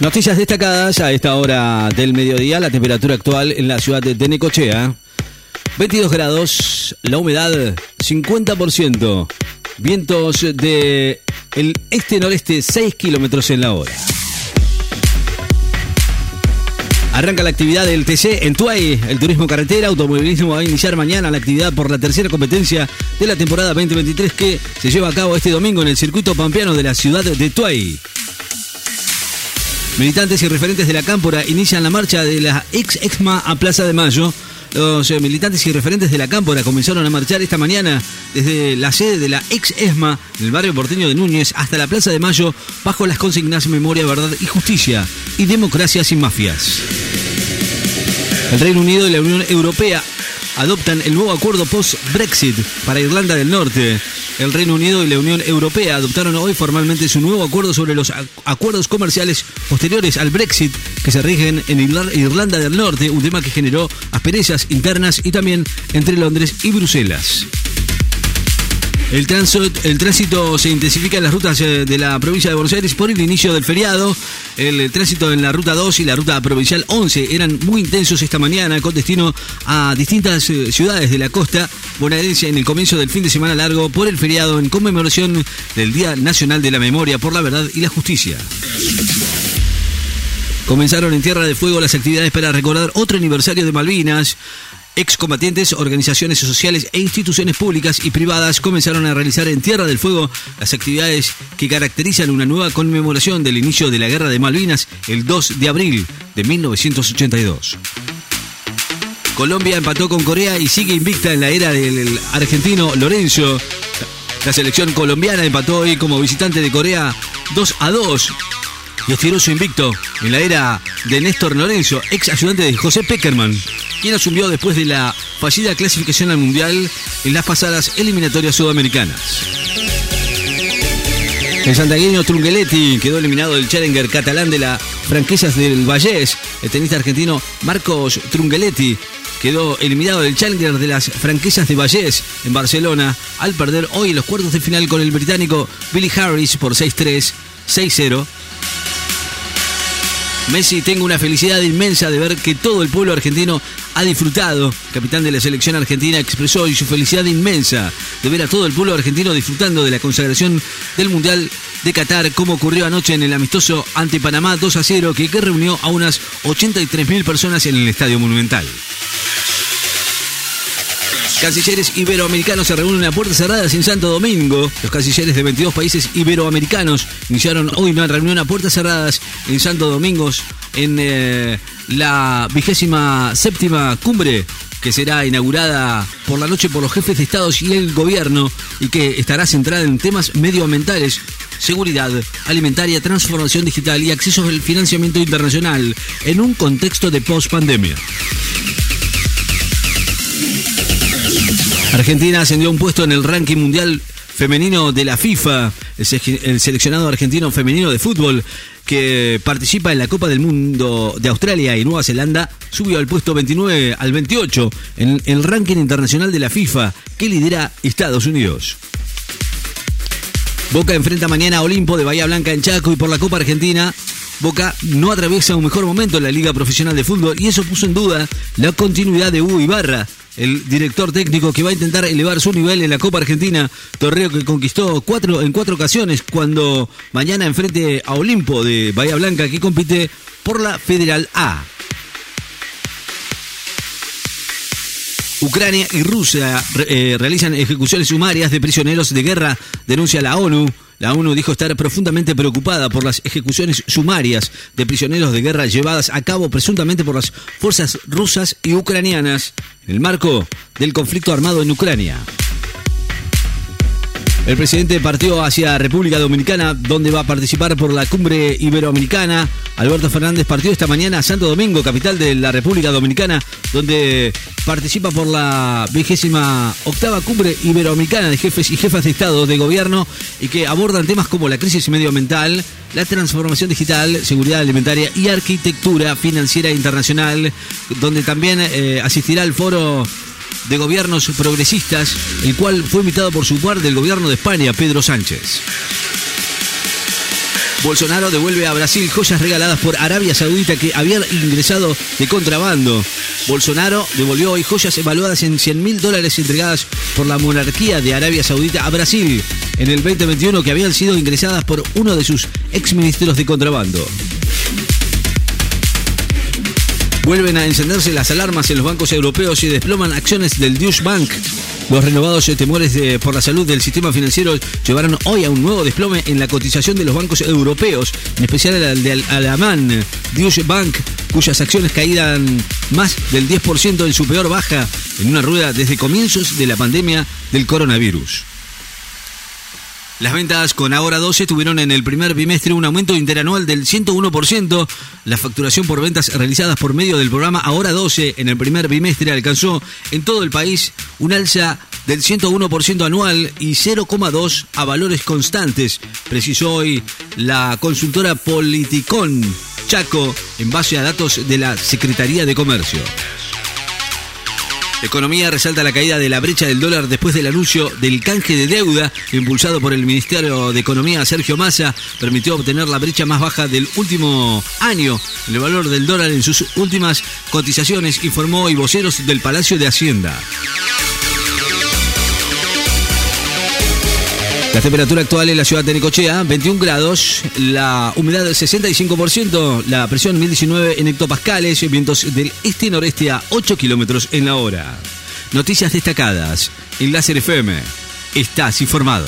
Noticias destacadas a esta hora del mediodía. La temperatura actual en la ciudad de Necochea. 22 grados, la humedad 50%, vientos de el este-noreste 6 kilómetros en la hora. Arranca la actividad del TC en Tuay. El turismo carretera, automovilismo va a iniciar mañana la actividad por la tercera competencia de la temporada 2023 que se lleva a cabo este domingo en el circuito pampeano de la ciudad de Tuay. Militantes y referentes de la Cámpora inician la marcha de la ex Exma a Plaza de Mayo. Los eh, militantes y referentes de la Cámpora comenzaron a marchar esta mañana desde la sede de la ex ESMA del barrio porteño de Núñez hasta la Plaza de Mayo bajo las consignas Memoria, Verdad y Justicia y Democracia sin mafias. El Reino Unido y la Unión Europea adoptan el nuevo acuerdo post-Brexit para Irlanda del Norte. El Reino Unido y la Unión Europea adoptaron hoy formalmente su nuevo acuerdo sobre los acuerdos comerciales posteriores al Brexit que se rigen en Irlanda del Norte, un tema que generó asperezas internas y también entre Londres y Bruselas. El tránsito, se intensifica en las rutas eh, de la provincia de Buenos Aires por el inicio del feriado. El tránsito en la ruta 2 y la ruta provincial 11 eran muy intensos esta mañana con destino a distintas eh, ciudades de la costa bonaerense en el comienzo del fin de semana largo por el feriado en conmemoración del Día Nacional de la Memoria por la Verdad y la Justicia. Comenzaron en Tierra de Fuego las actividades para recordar otro aniversario de Malvinas. Excombatientes, organizaciones sociales e instituciones públicas y privadas comenzaron a realizar en Tierra del Fuego las actividades que caracterizan una nueva conmemoración del inicio de la Guerra de Malvinas el 2 de abril de 1982. Colombia empató con Corea y sigue invicta en la era del argentino Lorenzo. La selección colombiana empató hoy como visitante de Corea 2 a 2 y estiró su invicto en la era de Néstor Lorenzo, ex ayudante de José Peckerman quien asumió después de la fallida clasificación al Mundial en las pasadas eliminatorias sudamericanas. El santagueño Trunghelletti quedó eliminado del Challenger catalán de las franquicias del Vallés. El tenista argentino Marcos Trunghelletti quedó eliminado del Challenger de las franquicias de Vallés en Barcelona al perder hoy los cuartos de final con el británico Billy Harris por 6-3, 6-0 Messi, tengo una felicidad inmensa de ver que todo el pueblo argentino ha disfrutado. capitán de la selección argentina expresó hoy su felicidad inmensa de ver a todo el pueblo argentino disfrutando de la consagración del Mundial de Qatar, como ocurrió anoche en el amistoso ante Panamá 2 a 0, que, reunió a unas 83.000 personas en el Estadio Monumental. Cancilleres iberoamericanos se reúnen a puertas cerradas en Santo Domingo. Los cancilleres de 22 países iberoamericanos iniciaron hoy una reunión a puertas cerradas en Santo Domingo en eh, la vigésima séptima cumbre que será inaugurada por la noche por los jefes de Estados y el gobierno y que estará centrada en temas medioambientales, seguridad alimentaria, transformación digital y acceso al financiamiento internacional en un contexto de post-pandemia. Argentina ascendió un puesto en el ranking mundial femenino de la FIFA, el seleccionado argentino femenino de fútbol que participa en la Copa del Mundo de Australia y Nueva Zelanda, subió al puesto 29 al 28 en el ranking internacional de la FIFA que lidera Estados Unidos. Boca enfrenta mañana a Olimpo de Bahía Blanca en Chaco y por la Copa Argentina Boca no atraviesa un mejor momento en la Liga Profesional de Fútbol y eso puso en duda la continuidad de Hugo Ibarra, el director técnico que va a intentar elevar su nivel en la Copa Argentina, torneo que conquistó cuatro, en cuatro ocasiones cuando mañana enfrente a Olimpo de Bahía Blanca que compite por la Federal A. Ucrania y Rusia eh, realizan ejecuciones sumarias de prisioneros de guerra, denuncia la ONU. La ONU dijo estar profundamente preocupada por las ejecuciones sumarias de prisioneros de guerra llevadas a cabo presuntamente por las fuerzas rusas y ucranianas en el marco del conflicto armado en Ucrania. El presidente partió hacia República Dominicana, donde va a participar por la cumbre iberoamericana. Alberto Fernández partió esta mañana a Santo Domingo, capital de la República Dominicana, donde participa por la vigésima octava cumbre iberoamericana de jefes y jefas de Estado de gobierno y que abordan temas como la crisis medioambiental, la transformación digital, seguridad alimentaria y arquitectura financiera internacional, donde también eh, asistirá al foro de gobiernos progresistas, el cual fue invitado por su par del gobierno de España, Pedro Sánchez. Bolsonaro devuelve a Brasil joyas regaladas por Arabia Saudita que habían ingresado de contrabando. Bolsonaro devolvió hoy joyas evaluadas en 100 mil dólares entregadas por la monarquía de Arabia Saudita a Brasil en el 2021 que habían sido ingresadas por uno de sus exministros de contrabando. Vuelven a encenderse las alarmas en los bancos europeos y desploman acciones del Deutsche Bank. Los renovados temores por la salud del sistema financiero llevaron hoy a un nuevo desplome en la cotización de los bancos europeos, en especial el de alemán Deutsche Bank, cuyas acciones caían más del 10% en su peor baja en una rueda desde comienzos de la pandemia del coronavirus. Las ventas con Ahora 12 tuvieron en el primer bimestre un aumento interanual del 101%. La facturación por ventas realizadas por medio del programa Ahora 12 en el primer bimestre alcanzó en todo el país un alza del 101% anual y 0,2 a valores constantes, precisó hoy la consultora Politicón Chaco en base a datos de la Secretaría de Comercio. Economía resalta la caída de la brecha del dólar después del anuncio del canje de deuda impulsado por el Ministerio de Economía Sergio Massa. Permitió obtener la brecha más baja del último año. El valor del dólar en sus últimas cotizaciones, informó hoy voceros del Palacio de Hacienda. La temperatura actual en la ciudad de Necochea, 21 grados, la humedad 65%, la presión 1019 en hectopascales, vientos del este-noreste a 8 kilómetros en la hora. Noticias destacadas. En Láser FM. Estás informado.